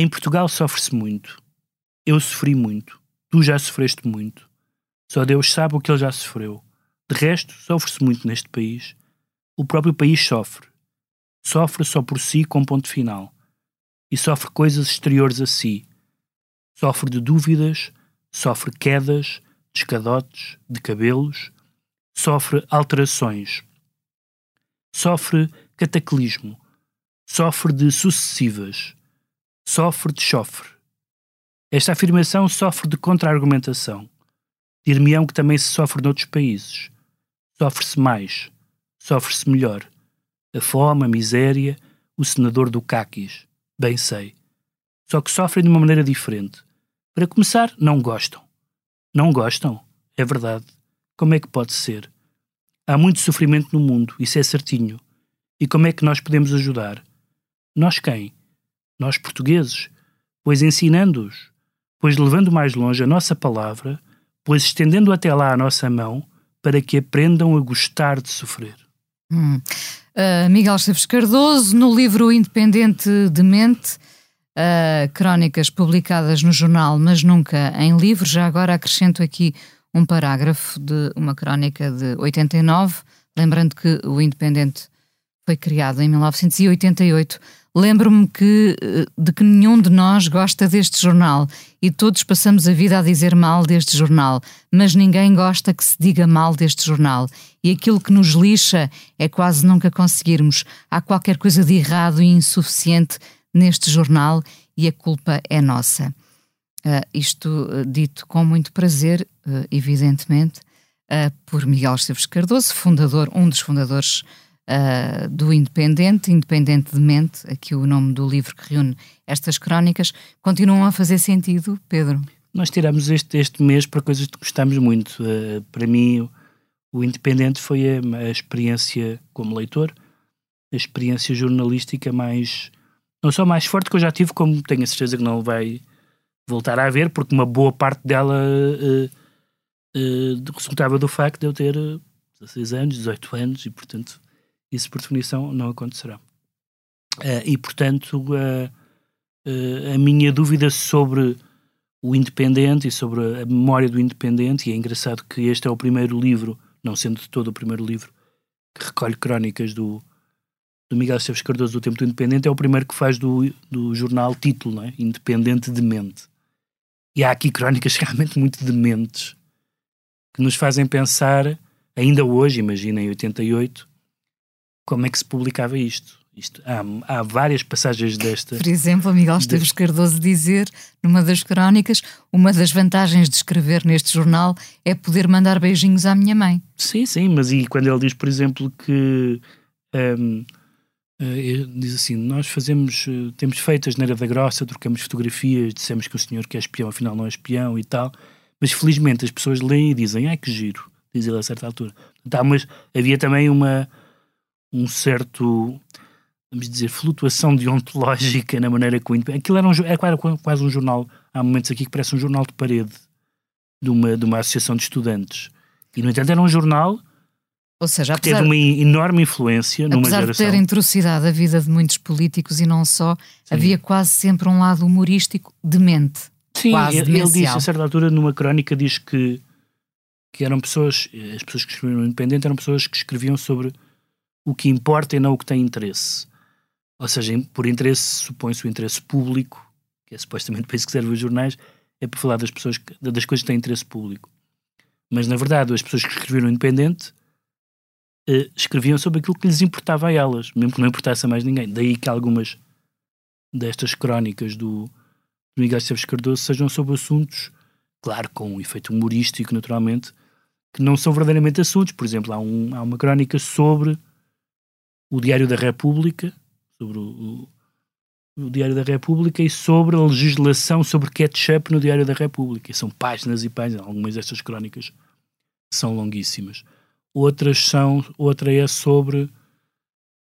Em Portugal sofre-se muito. Eu sofri muito. Tu já sofreste muito. Só Deus sabe o que ele já sofreu. De resto, sofre-se muito neste país. O próprio país sofre. Sofre só por si com ponto final. E sofre coisas exteriores a si. Sofre de dúvidas, sofre quedas, de escadotes, de cabelos, sofre alterações. Sofre cataclismo. Sofre de sucessivas sofre de chofre. Esta afirmação sofre de contra-argumentação. Dir-me-ão que também se sofre noutros países. Sofre-se mais, sofre-se melhor. A fome, a miséria, o senador do caquis. Bem sei. Só que sofrem de uma maneira diferente. Para começar, não gostam. Não gostam? É verdade. Como é que pode ser? Há muito sofrimento no mundo, isso é certinho. E como é que nós podemos ajudar? Nós quem? Nós portugueses, pois ensinando-os, pois levando mais longe a nossa palavra, pois estendendo até lá a nossa mão, para que aprendam a gostar de sofrer. Hum. Uh, Miguel Esteves Cardoso, no livro Independente de Mente, uh, crónicas publicadas no jornal, mas nunca em livro. Já agora acrescento aqui um parágrafo de uma crónica de 89, lembrando que o Independente foi criado em 1988. Lembro-me que, eh, de que nenhum de nós gosta deste jornal e todos passamos a vida a dizer mal deste jornal, mas ninguém gosta que se diga mal deste jornal. E aquilo que nos lixa é quase nunca conseguirmos. Há qualquer coisa de errado e insuficiente neste jornal e a culpa é nossa. Uh, isto uh, dito com muito prazer, uh, evidentemente, por Miguel Esteves Cardoso, fundador, um dos fundadores uh, do Independente, Independentemente, aqui o nome do livro que reúne estas crónicas, continuam a fazer sentido, Pedro? Nós tiramos este, este mês para coisas que gostamos muito. Uh, para mim, o, Independente foi a, a, experiência como leitor, a experiência jornalística mais, não só mais forte que eu já tive, como tenho a certeza que não vai voltar a haver, porque uma boa parte dela uh, uh, resultava do facto de eu ter 16 anos, 18 anos, e portanto isso, por definição, não acontecerá. Uh, e, portanto, uh, uh, a minha dúvida sobre o Independente e sobre a memória do Independente, e é engraçado que este é o primeiro livro, não sendo de todo o primeiro livro, que recolhe crónicas do, do Miguel Esteves Cardoso do Tempo do Independente, é o primeiro que faz do, do jornal título, é? Independente Demente. E há aqui crónicas realmente muito dementes, que nos fazem pensar, ainda hoje, imagina em 88, como é que se publicava isto. Isto, há, há, várias passagens desta. Por exemplo, Miguel Esteves Cardoso dizer, numa das crónicas, uma das vantagens de escrever neste jornal é poder mandar beijinhos à minha mãe. Sim, sim, mas e quando ele diz, por exemplo, que. Um, uh, eh, diz assim: Nós fazemos, uh, temos feito a geneira da grossa, trocamos fotografias, dissemos que o senhor que é espião, afinal não é espião e tal, mas felizmente as pessoas leem e dizem: Ai que giro, diz ele a certa altura. Tá, mas havia também uma um certo, vamos dizer, flutuação deontológica na maneira que o Aquilo era, um, era quase, um jornal, há momentos aqui que parece um jornal de parede de uma, de uma associação de estudantes. E, no entanto, era um jornal ou seja, apesar, que teve uma enorme influência numa apesar geração. de ter atrocidade a vida de muitos políticos e não só, Sim. havia quase sempre um lado humorístico demente. Sim, quase ele, ele disse a certa altura numa crónica diz que que eram pessoas, as pessoas que escreviam no Independente eram pessoas que escreviam sobre o que importa e não o que tem interesse. Ou seja, por interesse supõe-se o interesse público, que é supostamente para isso que servem os jornais, é por falar das, pessoas, das coisas que têm interesse público. Mas, na verdade, as pessoas que escreveram Independente eh, escreviam sobre aquilo que lhes importava a elas, mesmo que não importasse a mais ninguém. Daí que algumas destas crónicas do, do Miguel Esteves Cardoso sejam sobre assuntos, claro, com um efeito humorístico, naturalmente, que não são verdadeiramente assuntos. Por exemplo, há, um, há uma crónica sobre o Diário da República, sobre o, no Diário da República e sobre a legislação sobre ketchup no Diário da República. São páginas e páginas, algumas destas crónicas são longuíssimas. Outras são, outra é sobre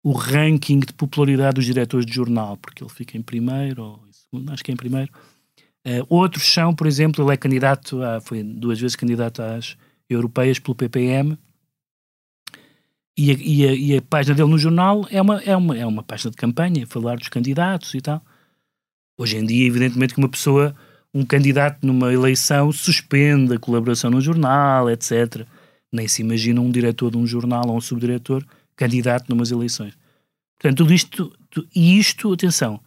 o ranking de popularidade dos diretores de jornal, porque ele fica em primeiro, ou em segundo, acho que é em primeiro. Uh, outros são, por exemplo, ele é candidato, a, foi duas vezes candidato às europeias pelo PPM, e a, e, a, e a, página dele no jornal é uma, é, uma, é uma página de campanha, falar dos candidatos e tal. Hoje em dia, evidentemente, que uma pessoa, um candidato numa eleição, suspende a colaboração no jornal, etc. Nem se imagina um diretor de um jornal ou um subdiretor candidato numas eleições. Portanto, tudo isto, e isto, atenção,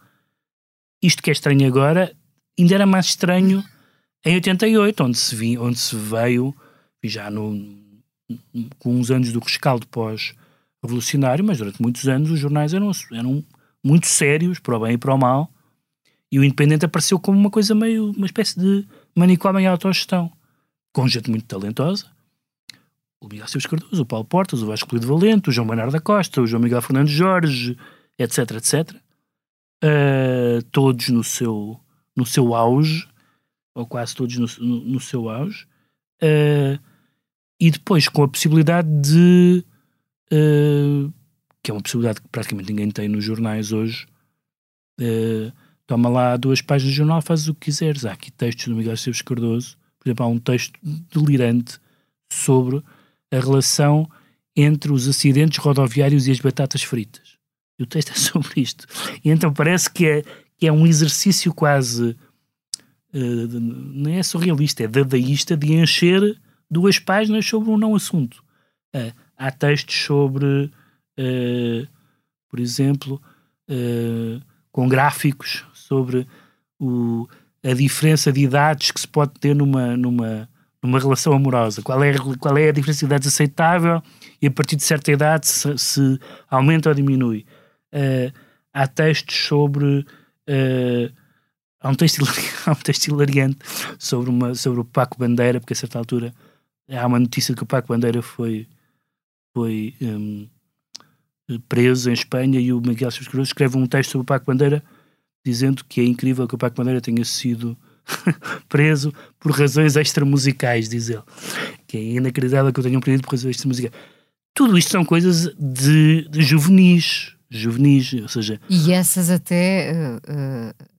isto que é estranho agora, ainda era mais estranho em 88, onde se, vi, onde se veio, já no, com uns anos do rescaldo pós-revolucionário, mas durante muitos anos os jornais eram, eram muito sérios, para o bem e para o mal, e o Independente apareceu como uma coisa meio, uma espécie de manicômio em autogestão, com gente muito talentosa, o Miguel Silves Cardoso, o Paulo Portas, o Vasco Polido Valente, o João Bernardo da Costa, o João Miguel Fernandes Jorge, etc, etc, uh, todos no seu, no seu auge, ou quase todos no, no, no seu auge, uh, e depois com a possibilidade de. Uh, que é uma possibilidade que praticamente ninguém tem nos jornais hoje. Uh, toma lá duas páginas de jornal, fazes o que quiseres. Há aqui textos do Miguel Esteves Cardoso, por exemplo, há um texto delirante sobre a relação entre os acidentes rodoviários e as batatas fritas. E o texto é sobre isto. E então parece que é, que é um exercício quase. Uh, não é surrealista, é dadaísta de encher duas páginas sobre um não assunto. Uh, há textos sobre, uh, por exemplo, uh, com gráficos sobre o, a diferença de idades que se pode ter numa, numa, numa relação amorosa. Qual é, qual é a diferença de idades aceitável e a partir de certa idade se, se aumenta ou diminui. há textos sobre há um texto, há um texto hilariante sobre, uma, sobre o Paco Bandeira, porque a certa altura há uma notícia que o Paco Bandeira foi, foi um, preso em Espanha e o Miguel Silves Cruz escreve um texto sobre o Paco Bandeira dizendo que é incrível que o Paco Bandeira tenha sido preso por razões extramusicais, diz ele. Que é inacreditável que eu tenha um pedido por razões extramusicais. Tudo isto são coisas de, de juvenis, juvenis, ou seja... E essas até... Uh, uh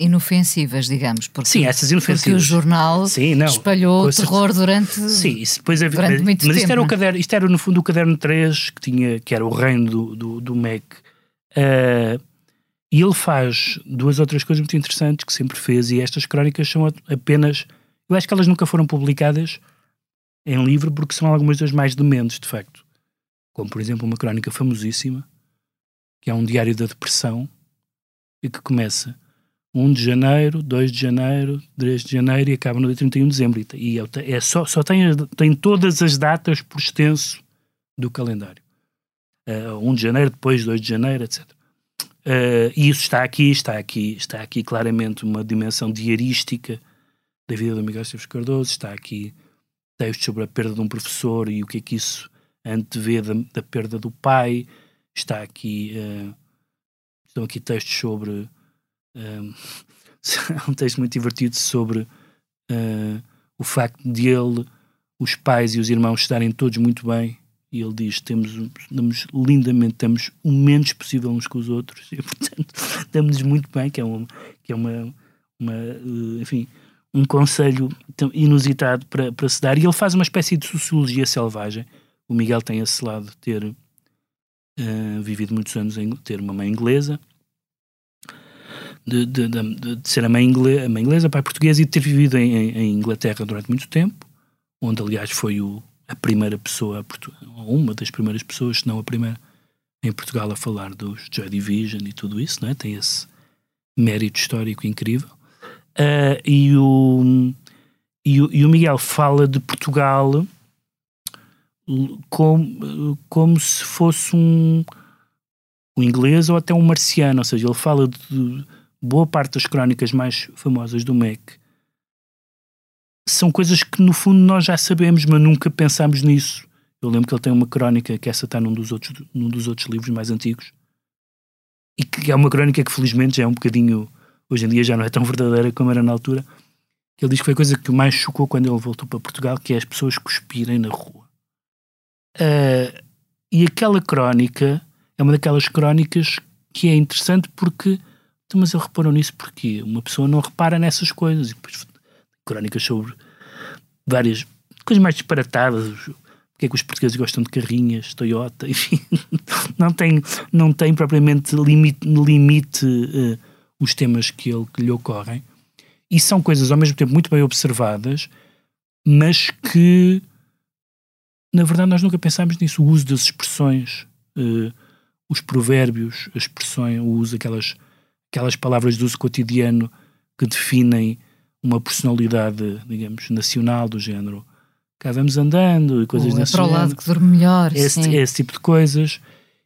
inofensivas, digamos. Porque, sim, essas inofensivas. Porque o jornal sim, não, espalhou o terror durante, sim, isso depois havia, durante muito mas tempo. Isto era, o caderno, isto era no fundo o caderno 3, que, tinha, que era o reino do, do, do Mac. Uh, e ele faz duas outras coisas muito interessantes que sempre fez, e estas crónicas são apenas. Eu acho que elas nunca foram publicadas em livro porque são algumas das mais dementes, de facto. Como, por exemplo, uma crónica famosíssima, que é um diário da depressão, e que começa 1 de janeiro, 2 de janeiro, 3 de janeiro e acaba no dia 31 de dezembro. E é só, só tem, tem todas as datas por extenso do calendário. Uh, 1 de janeiro, depois 2 de janeiro, etc. Uh, e isso está aqui, está aqui, está aqui claramente uma dimensão diarística da vida do Miguel Silves Cardoso, está aqui textos sobre a perda de um professor e o que é que isso antevê da, da perda do pai, está aqui, uh, estão aqui textos sobre um, um texto muito divertido sobre uh, o facto de ele, os pais e os irmãos estarem todos muito bem. E ele diz: temos, lindamente, estamos o menos possível uns com os outros, e portanto estamos muito bem, que é uma, que é uma, uma uh, enfim, um conselho inusitado para, para se dar. E ele faz uma espécie de sociologia selvagem. O Miguel tem esse lado de ter uh, vivido muitos anos em ter uma mãe inglesa de, de, de, de ser a mãe, inglesa, a mãe inglesa, pai português e de ter vivido em, em, Inglaterra durante muito tempo, onde aliás foi o, a primeira pessoa, uma das primeiras pessoas, se não a primeira, em Portugal a falar dos Joy Division e tudo isso, não é? tem esse mérito histórico incrível. Uh, e, o, e, o, e o Miguel fala de Portugal como, como se fosse um, um inglês ou até um marciano, ou seja, ele fala de, boa parte das crónicas mais famosas do Mac são coisas que no fundo nós já sabemos, mas nunca pensámos nisso. Eu lembro que ele tem uma crónica, que essa está num dos outros, num dos outros livros mais antigos, e que é uma crónica que felizmente já é um bocadinho, hoje em dia já não é tão verdadeira como era na altura, que ele diz que foi a coisa que mais chocou quando ele voltou para Portugal, que é as pessoas cuspirem na rua. Uh, e aquela crónica é uma daquelas crónicas que é interessante porque, mas ele reparou nisso porque uma pessoa não repara nessas coisas. E depois crónicas sobre várias coisas mais disparatadas, porque é que os portugueses gostam de carrinhas, Toyota, enfim, não tem, não tem propriamente limite, limite uh, os temas que, ele, que lhe ocorrem. E são coisas ao mesmo tempo muito bem observadas, mas que na verdade nós nunca pensámos nisso, o uso das expressões, uh, os provérbios, as expressões, o uso daquelas aquelas palavras de uso cotidiano que definem uma personalidade, digamos, nacional do género. Cá vamos andando e coisas desse é para o lado que dorme melhor. Esse, sim. esse tipo de coisas.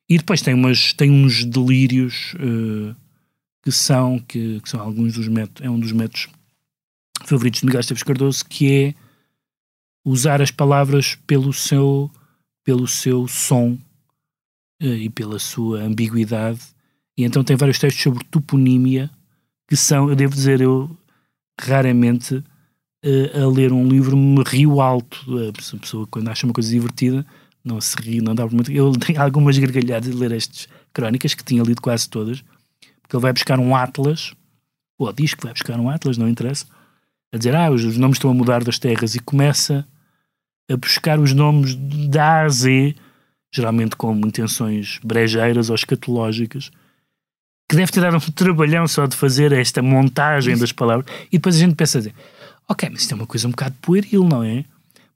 E depois tem, umas, tem uns delírios uh, que são, que, que, são alguns dos métodos, é um dos métodos favoritos de Miguel Esteves Cardoso, que é usar as palavras pelo seu, pelo seu som uh, e pela sua ambiguidade. E então tem vários textos sobre toponímia, que são, eu devo dizer, eu raramente uh, a ler um livro me rio alto. A pessoa, quando acha uma coisa divertida, não se ri, não dá muito. Eu tenho algumas gargalhadas de ler estas crónicas, que tinha lido quase todas, porque ele vai buscar um Atlas, ou diz que vai buscar um Atlas, não interessa, a dizer, ah, os, os nomes estão a mudar das terras, e começa a buscar os nomes da A a Z, geralmente com intenções brejeiras ou escatológicas, que deve ter dado um trabalhão só de fazer esta montagem das palavras, e depois a gente pensa assim, ok, mas isto é uma coisa um bocado pueril, não é?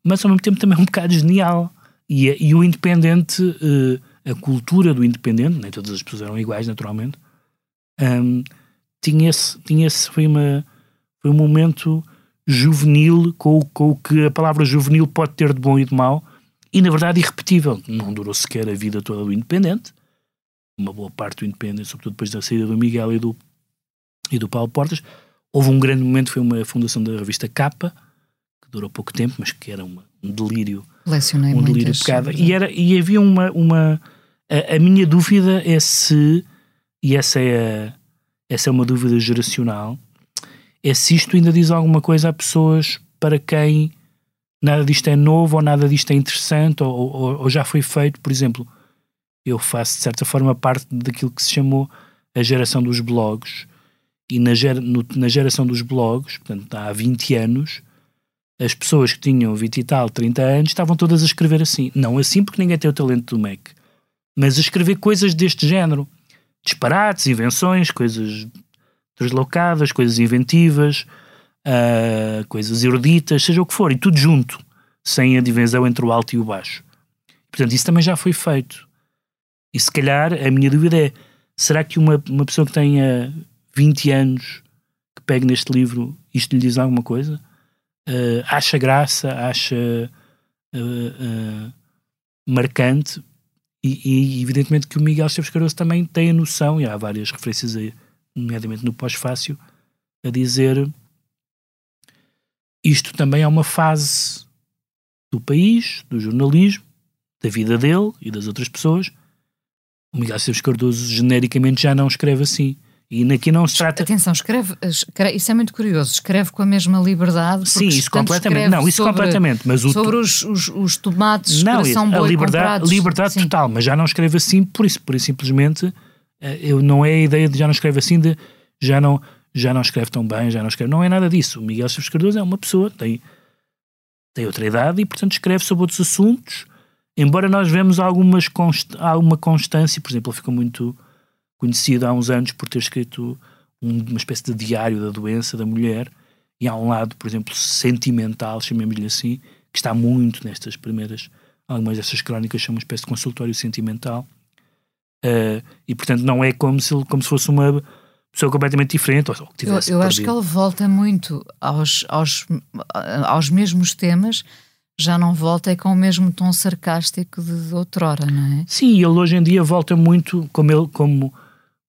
Mas ao mesmo tempo também é um bocado genial. E, e o independente, uh, a cultura do independente, nem todas as pessoas eram iguais, naturalmente, um, tinha esse, tinha esse foi, uma, foi um momento juvenil com, com o que a palavra juvenil pode ter de bom e de mau, e na verdade irrepetível. Não durou sequer a vida toda do independente, uma boa parte do independente, sobretudo depois da saída do Miguel e do, e do Paulo Portas. Houve um grande momento, foi uma fundação da revista Capa, que durou pouco tempo, mas que era uma, um delírio. Lecionei um delírio pecado. E, era, e havia uma. uma a, a minha dúvida é se, e essa é, a, essa é uma dúvida geracional, é se isto ainda diz alguma coisa a pessoas para quem nada disto é novo ou nada disto é interessante ou, ou, ou já foi feito. Por exemplo, eu faço de certa forma parte daquilo que se chamou a geração dos blogs. E na, ger, no, na geração dos blogs, portanto há 20 anos, as pessoas que tinham 20 e tal, 30 anos, estavam todas a escrever assim. Não assim porque ninguém tem o talento do Mac, mas a escrever coisas deste género. Disparates, invenções, coisas deslocadas, coisas inventivas, uh, coisas eruditas, seja o que for, e tudo junto, sem a divisão entre o alto e o baixo. Portanto, isso também já foi feito. E se calhar a minha dúvida é: será que uma, uma pessoa que tenha 20 anos que pegue neste livro, isto lhe diz alguma coisa? Uh, acha graça, acha uh, uh, marcante, e, e, evidentemente que o Miguel Esteves Cardoso também tem a noção, e há várias referências, aí, nomeadamente no pós-fácil, a dizer isto também é uma fase do país, do jornalismo, da vida dele e das outras pessoas. O Miguel Esteves Cardoso genericamente já não escreve assim. E aqui não se trata. Atenção, escreve, escreve, isso é muito curioso, escreve com a mesma liberdade. Sim, isso completamente. Não, isso sobre, completamente. Mas o sobre os, os, os tomates não, que são a boi liberdade, comprados. liberdade Sim. total, mas já não escreve assim, por isso, por isso simplesmente, eu, não é a ideia de já não escreve assim, de já não, já não escreve tão bem, já não escreve. Não é nada disso. O Miguel Esteves Cardoso é uma pessoa, tem, tem outra idade e, portanto, escreve sobre outros assuntos. Embora nós vemos algumas const, alguma constância, por exemplo, ele ficou muito conhecido há uns anos por ter escrito um, uma espécie de diário da doença da mulher, e há um lado, por exemplo, sentimental, chamemos-lhe assim, que está muito nestas primeiras, algumas dessas crónicas são uma espécie de consultório sentimental, uh, e portanto não é como se, como se fosse uma pessoa completamente diferente. Ou, ou que eu eu acho que ele volta muito aos, aos, aos mesmos temas, já não volta é com o mesmo tom sarcástico de outrora, não é? Sim, ele hoje em dia volta muito, como ele, como,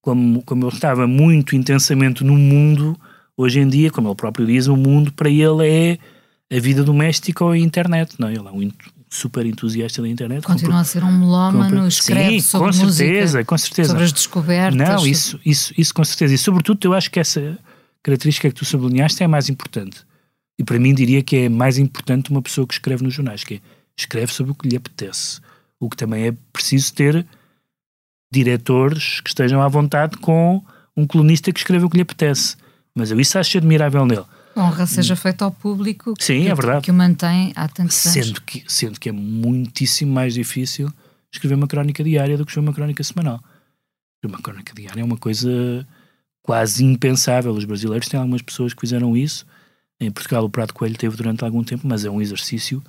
como, como ele estava muito intensamente no mundo, hoje em dia, como ele próprio diz, o mundo para ele é a vida doméstica ou a internet, não é? Ele é um super entusiasta da internet. Continua compro- a ser um melómano, escreve Sim, sobre com música, certeza, com certeza. sobre as descobertas. Não, isso, isso, isso com certeza. E sobretudo eu acho que essa característica que tu sublinhaste é a mais importante. E para mim diria que é mais importante uma pessoa que escreve nos jornais, que é, escreve sobre o que lhe apetece. O que também é preciso ter diretores que estejam à vontade com um colunista que escreve o que lhe apetece. Mas eu isso acho admirável nele. honra seja feita ao público Sim, que, é verdade. que o mantém há tantos anos. Sendo que, sendo que é muitíssimo mais difícil escrever uma crónica diária do que escrever uma crónica semanal. Uma crónica diária é uma coisa quase impensável. Os brasileiros têm algumas pessoas que fizeram isso. Em Portugal o Prato Coelho teve durante algum tempo, mas é um exercício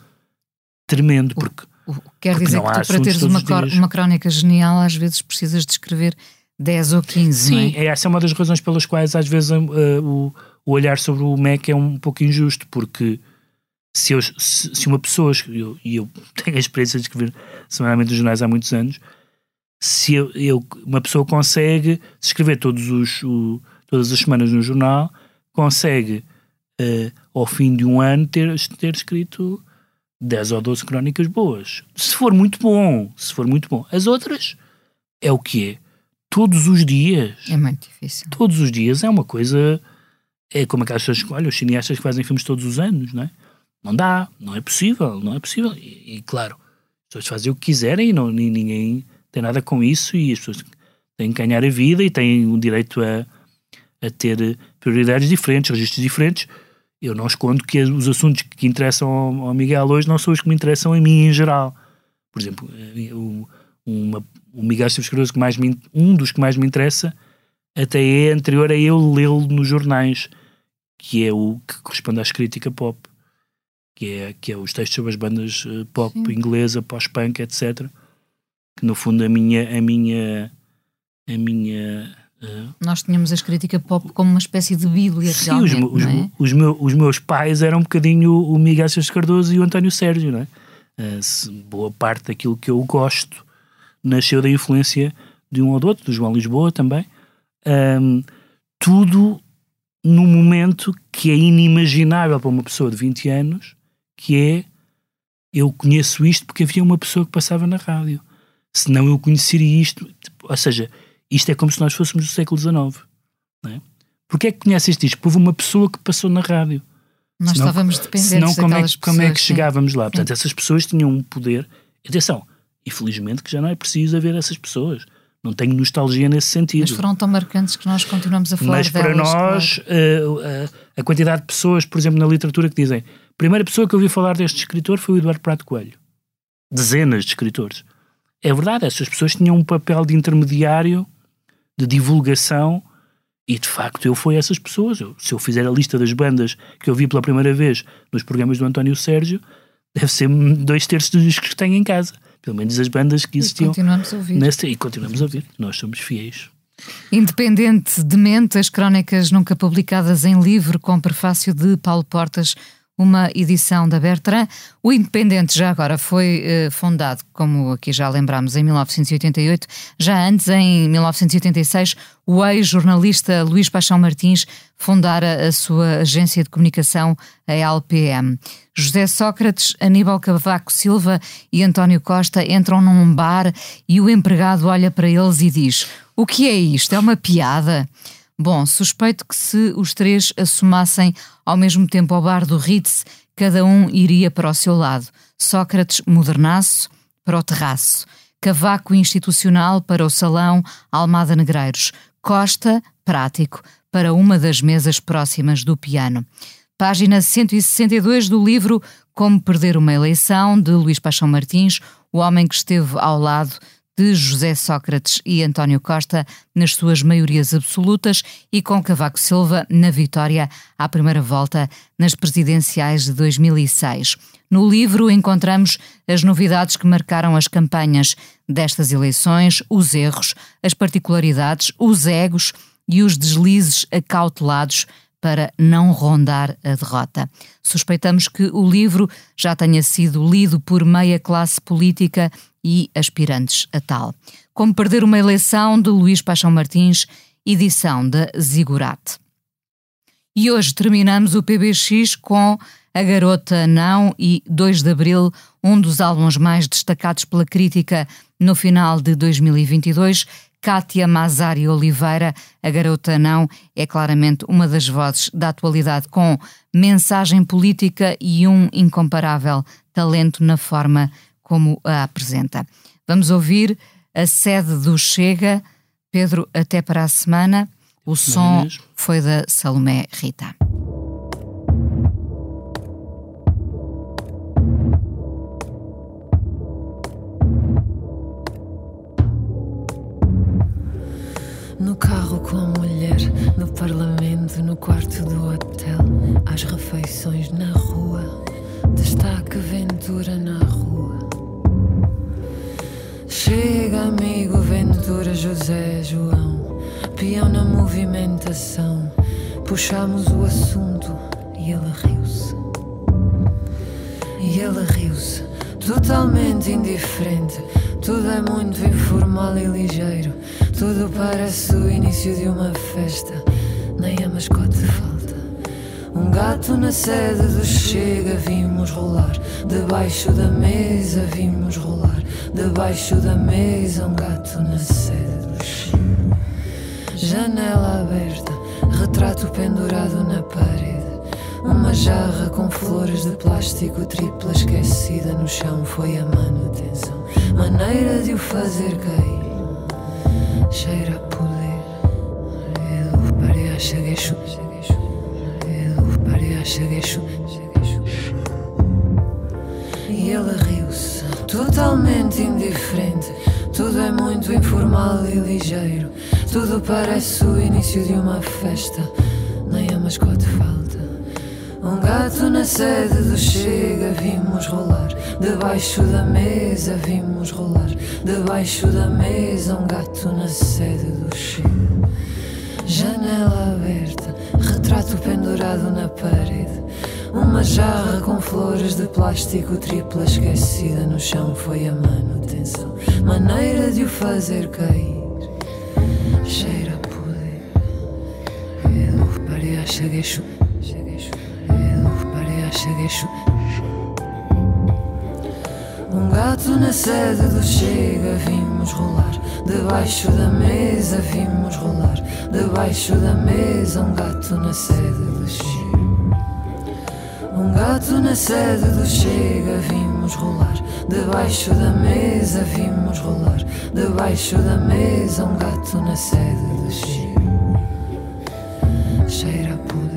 tremendo, porque O- Quer Porque dizer que tu, para teres uma, uma crónica genial, às vezes precisas de escrever 10 ou 15, não Sim, é? essa é uma das razões pelas quais às vezes uh, o, o olhar sobre o MEC é um pouco injusto, porque se, eu- se, se uma pessoa, e eu, eu tenho a experiência de escrever semanalmente nos jornais há muitos anos, se eu, eu- uma pessoa consegue se escrever todos os, o- todas as semanas no jornal, consegue uh, ao fim de um ano ter, ter escrito 10 ou 12 crónicas boas. Se for muito bom, se for muito bom. As outras é o que é. Todos os dias É muito difícil. todos os dias é uma coisa. É como aquelas pessoas que, olha, os cineastas que fazem filmes todos os anos, não é? Não dá, não é possível, não é possível. E, e, claro, as pessoas fazem o que quiserem e não, ni- ninguém tem nada com isso e as pessoas têm que ganhar a vida e têm o direito a, a ter prioridades diferentes, registros diferentes. Eu não escondo que os assuntos que interessam ao, ao Miguel hoje não são os que me interessam a mim em geral. Por exemplo, eh, o, uma, o Miguel Esteves Cardoso, que mais me, um dos que mais me interessa, até é anterior a eu lê-lo nos jornais, que é o que corresponde à crítica pop, que é, que é os textos sobre as bandas eh, pop Sim. inglesa, pós-punk, etc. Que no fundo a minha, a minha, a minha Nós tínhamos a crítica pop como uma espécie de bíblia, Sim, os, os, é? os, meu- os meus pais eram um bocadinho o Miguel Esteves Cardoso e o António Sérgio, não é? Se- boa parte daquilo que eu gosto nasceu da influência de um ou do outro, do João Lisboa também. Ahm, tudo num momento que é inimaginável para uma pessoa de 20 anos, que é eu conheço isto porque havia uma pessoa que passava na rádio. Senão eu conheceria isto. Ou seja, isto é como se nós fôssemos do século XIX. Não é? Porquê é que conheces isto? Porque houve uma pessoa que passou na rádio. Nós Senão- estávamos dependentes Senão, como é, que- como é que pessoas, sim. chegávamos lá? Portanto, essas pessoas tinham um poder. Atenção, infelizmente que já não é preciso haver essas pessoas. Não tenho nostalgia nesse sentido. Mas foram tão marcantes que nós continuamos a falar Mas para delas, nós, eh, eh, a quantidade de pessoas, por exemplo, na literatura que dizem a primeira pessoa que ouvi falar deste escritor foi o Eduardo Prato Coelho. Dezenas de escritores. É verdade, essas pessoas tinham um papel de intermediário, de divulgação, e de facto eu fui essas pessoas. Eu- se eu fizer a lista das bandas que eu vi pela primeira vez nos programas do António Sérgio, deve ser dois terços dos discos que tenho em casa. Pelo menos as bandas que E existiam. continuamos a ouvir. Nesse, e continuamos a ouvir. Nós somos fiéis. Independente de mente, as crónicas nunca publicadas em livro, com prefácio de Paulo Portas, uma edição da Bertrand. O Independente já agora foi eh, fundado, como aqui já lembramos, em 1988. Já antes, em 1986, o ex-jornalista Luís Paixão Martins fundara a sua agência de comunicação, a LPM. José Sócrates, Aníbal Cavaco Silva e António Costa entram num bar e o empregado olha para eles e diz: O que é isto? É uma piada? Bom, suspeito que se os três assomassem ao mesmo tempo ao bar do Ritz, cada um iria para o seu lado. Sócrates, modernaço, para o terraço. Cavaco institucional para o salão Almada Negreiros. Costa, prático, para uma das mesas próximas do piano. Página 162 do livro Como Perder uma Eleição, de Luís Paixão Martins, o homem que esteve ao lado de José Sócrates e António Costa nas suas maiorias absolutas e com Cavaco Silva na vitória à primeira volta nas presidenciais de 2006. No livro encontramos as novidades que marcaram as campanhas destas eleições, os erros, as particularidades, os egos e os deslizes acautelados para não rondar a derrota. Suspeitamos que o livro já tenha sido lido por meia classe política e aspirantes a tal. Como Perder uma Eleição, de Luís Paixão Martins, edição da Zigurate. E hoje terminamos o PBX com A Garota Não e 2 de Abril, um dos álbuns mais destacados pela crítica no final de 2022. Kátia Mazari Oliveira, a Garota Não, é claramente uma das vozes da atualidade com mensagem política e um incomparável talento na forma como a apresenta. Vamos ouvir a sede do Chega. Pedro, até para a semana. O som foi da Salomé Rita. No carro com a mulher, no parlamento, no quarto do hotel, às refeições na rua, destaque Ventura na rua. Chega, amigo Ventura, José, João, peão na movimentação. Puxamos o assunto e ele riu-se. E ele riu-se, totalmente indiferente. Tudo é muito informal e ligeiro. Tudo parece o início de uma festa. Nem a mascote falta. Um gato na sede do Chega vimos rolar. Debaixo da mesa vimos rolar. Debaixo da mesa um gato na sede do Chega. Janela aberta, retrato pendurado na parede. Uma jarra com flores de plástico tripla esquecida no chão foi a manutenção. Maneira de o fazer cair. Cheira a poder. Edu paria chegueixo. Edu paria chegueixo. E ele riu-se, totalmente indiferente. Tudo é muito informal e ligeiro. Tudo parece o início de uma festa. Nem a mascote falta. Um gato na sede do Chega vimos rolar. Debaixo da mesa vimos rolar. Debaixo da mesa um gato na sede do Chega. Janela aberta, retrato pendurado na parede. Uma jarra com flores de plástico tripla esquecida no chão foi a manutenção. Maneira de o fazer cair. Cheira a poder. Edu paria chegueixo. Chegueixo. Um gato na sede do Chega vimos rolar. Debaixo da mesa vimos rolar. Debaixo da mesa um gato na sede do Chega. Um gato na sede do Chega vimos rolar. Debaixo da mesa vimos rolar. Debaixo da mesa um gato na sede do Chega. Cheira a poder. Cheira a poder.